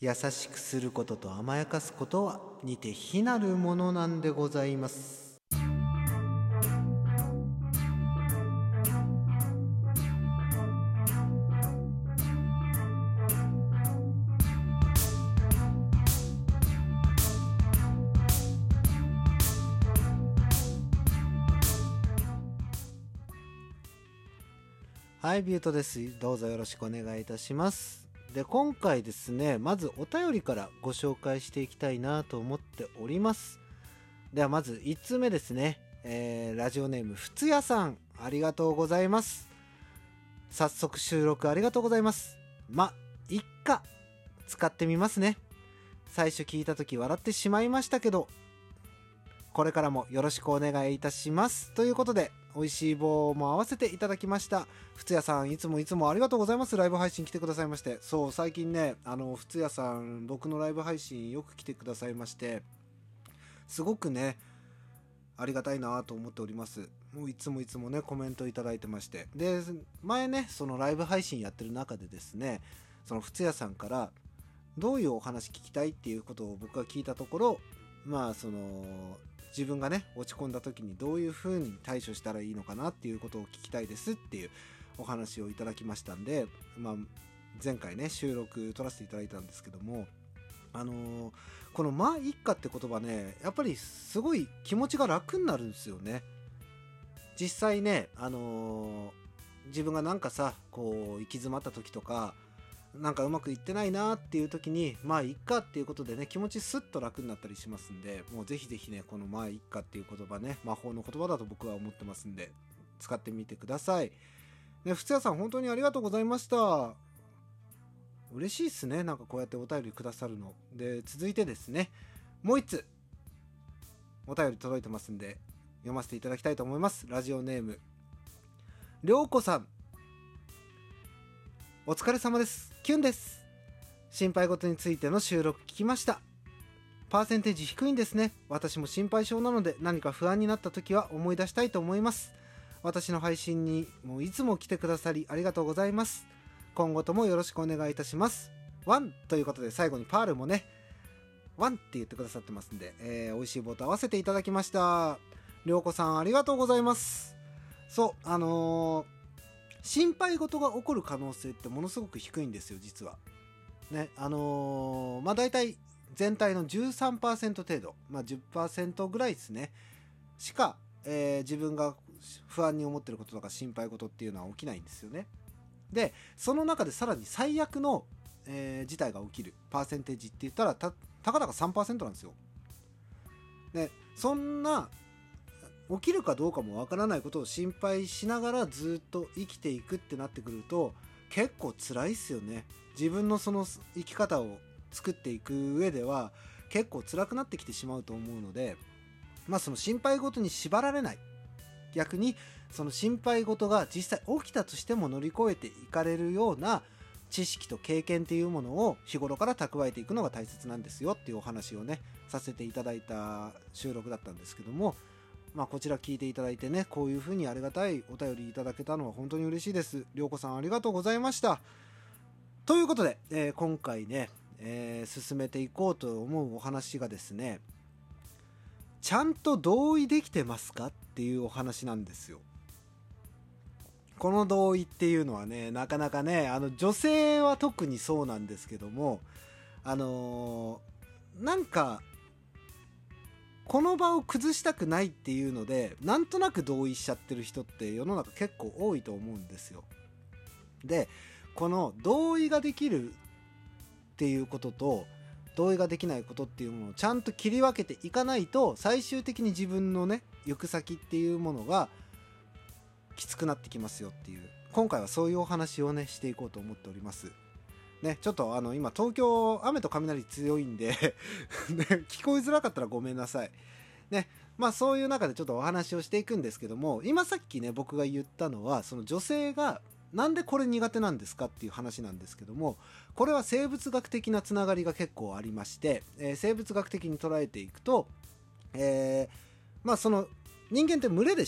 優しくすることと甘やかすことは似て非なるものなんでございます。はいビュートです。どうぞよろしくお願いいたします。で今回ですねまずお便りからご紹介していきたいなと思っております。ではまず1つ目ですね、えー、ラジオネームふつやさん。ありがとうございます。早速収録ありがとうございます。まいっか。使ってみますね。最初聞いた時笑ってしまいましたけどこれからもよろしくお願いいたします。ということで美味しい棒も合わせていただきました。ふつやさんいつもいつもありがとうございます。ライブ配信来てくださいまして。そう最近ねあのふつやさん僕のライブ配信よく来てくださいまして。すごくねありがたいなと思っております。もういつもいつもねコメントいただいてまして。で前ねそのライブ配信やってる中でですねそのふつやさんからどういうお話聞きたいっていうことを僕が聞いたところまあその自分がね落ち込んだ時にどういう風に対処したらいいのかなっていうことを聞きたいですっていうお話をいただきましたんで、まあ、前回ね収録撮らせていただいたんですけどもあのー、この「まあ一家」って言葉ねやっぱりすごい気持ちが楽になるんですよね。実際ねあのー、自分がなんかさこう行き詰まった時とかなんかうまくいってないなっていう時にまあいっかっていうことでね気持ちスッと楽になったりしますんでもうぜひぜひねこのまあいっかっていう言葉ね魔法の言葉だと僕は思ってますんで使ってみてください。ねふつやさん本当にありがとうございました。嬉しいっすねなんかこうやってお便りくださるの。で続いてですねもう一つお便り届いてますんで読ませていただきたいと思います。ラジオネームりょうこさん。お疲れ様です。キュンです。心配事についての収録聞きました。パーセンテージ低いんですね。私も心配性なので何か不安になった時は思い出したいと思います。私の配信にもういつも来てくださりありがとうございます。今後ともよろしくお願いいたします。ワンということで最後にパールもねワンって言ってくださってますんで、えー、美味しい棒と合わせていただきました。りょうこさんありがとうございます。そうあのー心配事が起こる可能性ってものすごく低いんですよ実は。ねあのー、まあ大体全体の13%程度、まあ、10%ぐらいですねしか、えー、自分が不安に思ってることとか心配事っていうのは起きないんですよね。でその中でさらに最悪の、えー、事態が起きるパーセンテージって言ったらたたかだか3%なんですよ。でそんな起きるかどうかもわからないことを心配しながらずっと生きていくってなってくると結構辛いっすよね。自分のその生き方を作っていく上では結構辛くなってきてしまうと思うのでまあその心配事に縛られない。逆にその心配事が実際起きたとしても乗り越えていかれるような知識と経験っていうものを日頃から蓄えていくのが大切なんですよっていうお話をねさせていただいた収録だったんですけどもまあ、こちら聞いていただいてね、こういうふうにありがたいお便りいただけたのは本当に嬉しいです。りょうこさんありがとうございました。ということで、えー、今回ね、えー、進めていこうと思うお話がですね、ちゃんと同意できてますかっていうお話なんですよ。この同意っていうのはね、なかなかね、あの女性は特にそうなんですけども、あのー、なんかこの場を崩したくないっていうのでなんとなく同意しちゃってる人って世の中結構多いと思うんですよ。でこの同意ができるっていうことと同意ができないことっていうものをちゃんと切り分けていかないと最終的に自分のね行く先っていうものがきつくなってきますよっていう今回はそういうお話をねしていこうと思っております。ね、ちょっとあの今東京雨と雷強いんで ね、聞こえづらかったらごめんなさい。ね、まあそういう中でちょっとお話をしていくんですけども今さっきね僕が言ったのはその女性がなんでこれ苦手なんですかっていう話なんですけどもこれは生物学的なつながりが結構ありまして、えー、生物学的に捉えていくと、えー、まあその人間って群れで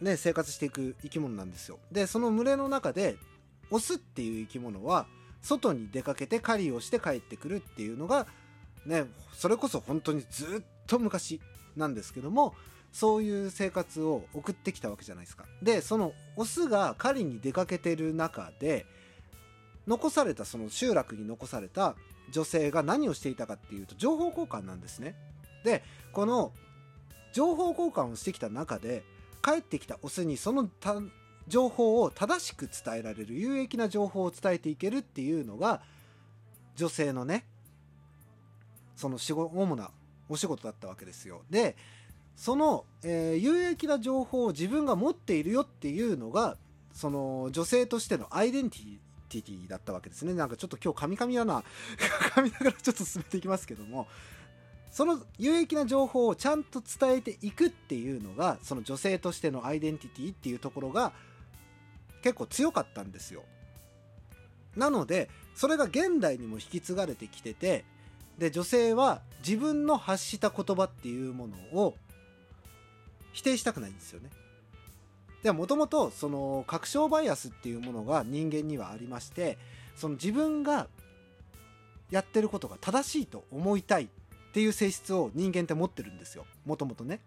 ね、生活していく生き物なんですよでその群れの中でオスっていう生き物は外に出かけて狩りをして帰ってくるっていうのがねそれこそ本当にずっと昔なんですけどもそういう生活を送ってきたわけじゃないですか。でそのオスが狩りに出かけてる中で残されたその集落に残された女性が何をしていたかっていうと情報交換なんですね。でこの情報交換をしてきた中で帰ってきたオスにその情報を正しく伝えられる有益な情報を伝えていけるっていうのが女性のねその主なお仕事だったわけですよ。でその、えー、有益な情報を自分が持っているよっていうのがその女性としてのアイデンティティだったわけですね。なんかちょっと今日カミカミだな。噛みながらちょっと進めていきますけども。その有益な情報をちゃんと伝えていくっていうのがその女性としてのアイデンティティっていうところが結構強かったんですよ。なのでそれが現代にも引き継がれてきててで女性は自分の発した言葉っていうものを否定したくないんですよね。ではもともとその確証バイアスっていうものが人間にはありましてその自分がやってることが正しいと思いたいっていう性質を人間って持ってるんですよ。もともとね。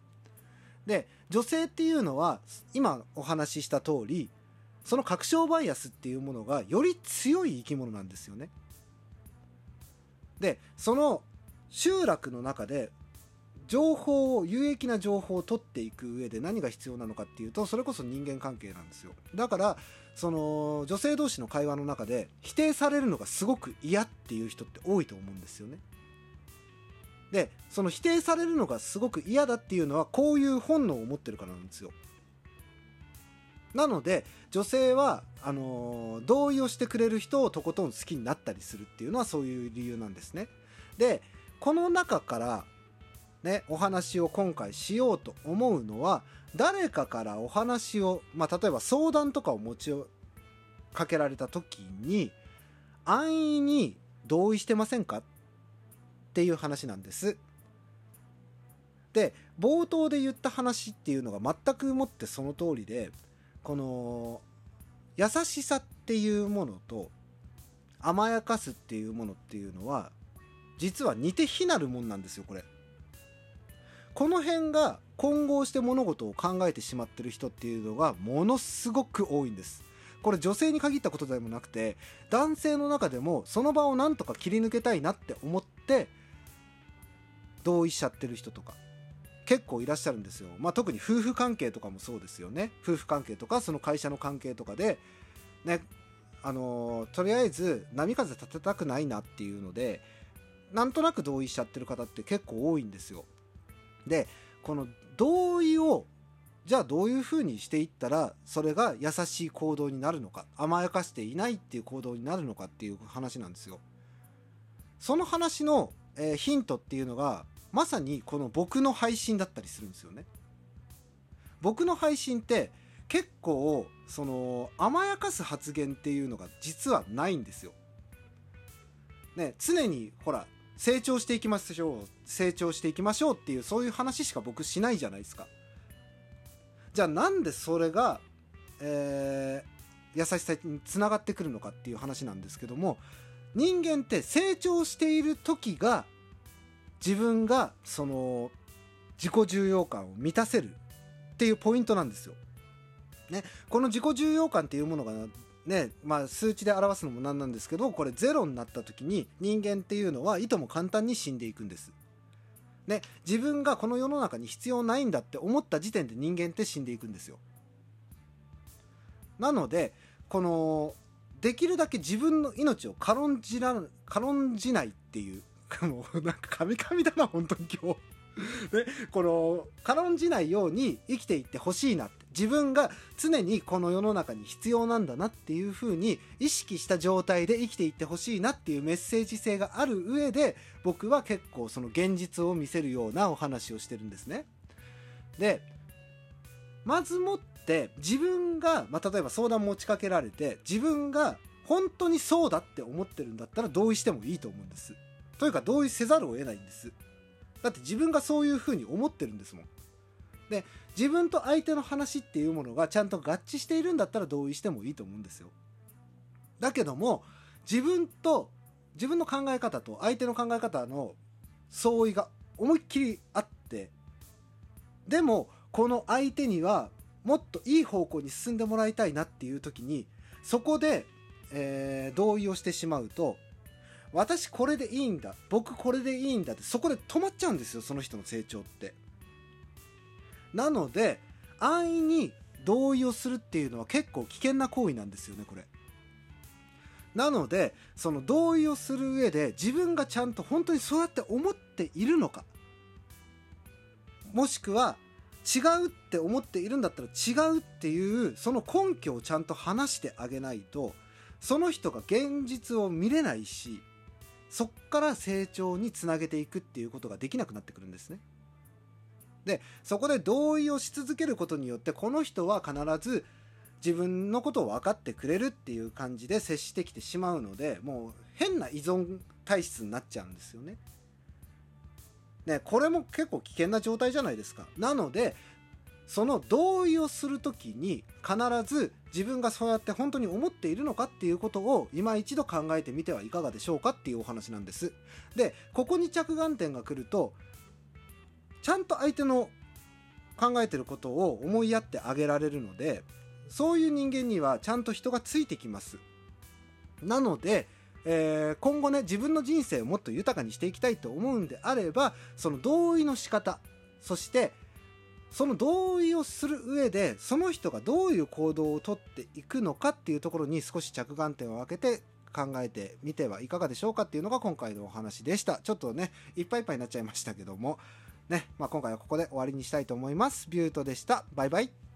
で女性っていうのは今お話しした通りその確証バイアスっていうものがより強い生き物なんですよね。でその集落の中で情報を有益な情報を取っていく上で何が必要なのかっていうとそれこそ人間関係なんですよ。だからその女性同士の会話の中で否定されるのがすごく嫌っていう人って多いと思うんですよね。でその否定されるのがすごく嫌だっていうのはこういう本能を持ってるからなんですよ。なので女性はあのー、同意をしてくれる人をとことん好きになったりするっていうのはそういう理由なんですねでこの中からね、お話を今回しようと思うのは誰かからお話を、まあ、例えば相談とかを持ちかけられた時に安易に同意してませんかっていう話なんです。で冒頭で言った話っていうのが全くもってその通りでこの優しさっていうものと甘やかすっていうものっていうのは実は似て非なるもんなんですよこれ。この辺が混合して物事を考えてしまってる人っていうのがものすごく多いんですこれ女性に限ったことでもなくて男性の中でもその場をなんとか切り抜けたいなって思って同意しちゃってる人とか結構いらっしゃるんですよ。まあ、特に夫婦関係とかもそうですよね。夫婦関係とかその会社の関係とかでねあのー、とりあえず波風立てたくないなっていうのでなんとなく同意しちゃってる方って結構多いんですよ。でこの同意をじゃあどういうふうにしていったらそれが優しい行動になるのか甘やかしていないっていう行動になるのかっていう話なんですよ。その話の、えー、ヒントっていうのがまさにこの僕の配信だったりするんですよね。僕の配信って結構その甘やかす発言っていうのが実はないんですよ。ね常にほら成長していきましょう成長していきましょうっていうそういう話しか僕しないじゃないですかじゃあなんでそれが、えー、優しさにつながってくるのかっていう話なんですけども人間って成長している時が自分がその自己重要感を満たせるっていうポイントなんですよ。ね、この自己重要感っていうものがねまあ、数値で表すのもなんなんですけどこれゼロになった時に人間っていうのはいとも簡単に死んでいくんです。ね、自分がこの世の中に必要ないんだって思った時点で人間って死んでいくんですよ。なのでこのできるだけ自分の命を軽んじら軽んじないっていうもうなんかカミカミだな本当に今日 ね、この軽んじないように生きていってほしいなって自分が常にこの世の中に必要なんだなっていう風に意識した状態で生きていってほしいなっていうメッセージ性がある上で僕は結構その現実を見せるようなお話をしてるんですね。でまずもって自分が、まあ、例えば相談持ちかけられて自分が本当にそうだって思ってるんだったら同意してもいいと思うんです。というか同意せざるを得ないんです。だって自分がそういう風に思ってるんですもん。で自分と相手の話っていうものがちゃんと合致しているんだったら同意してもいいと思うんですよ。だけども自分と自分の考え方と相手の考え方の相違が思いっきりあってでもこの相手にはもっといい方向に進んでもらいたいなっていう時にそこで、えー、同意をしてしまうと私これでいいんだ。僕これでいいんだってそこで止まっちゃうんですよその人の成長って。なので安易に同意をするっていうのは結構危険な行為なんですよねこれ。なのでその同意をする上で自分がちゃんと本当にそうやって思っているのか。もしくは違うって思っているんだったら違うっていうその根拠をちゃんと話してあげないとその人が現実を見れないしそっから成長につなげていくっていうことができなくなってくるんですね。でそこで同意をし続けることによってこの人は必ず自分のことを分かってくれるっていう感じで接してきてしまうのでもう変な依存体質になっちゃうんですよね。ねこれも結構危険な状態じゃないですか。なのでその同意をする時に必ず自分がそうやって本当に思っているのかっていうことを今一度考えてみてはいかがでしょうかっていうお話なんです。でここに着眼点が来るとちゃんと相手の考えてることを思いやってあげられるのでそういう人間にはちゃんと人がついてきます。なので、えー、今後ね自分の人生をもっと豊かにしていきたいと思うんであればその同意の仕方そしてその同意をする上でその人がどういう行動をとっていくのかっていうところに少し着眼点を分けて考えてみてはいかがでしょうかっていうのが今回のお話でした。ちょっとねいっぱいいっぱいになっちゃいましたけども。ね、まあ、今回はここで終わりにしたいと思います。ビュートでした。バイバイ。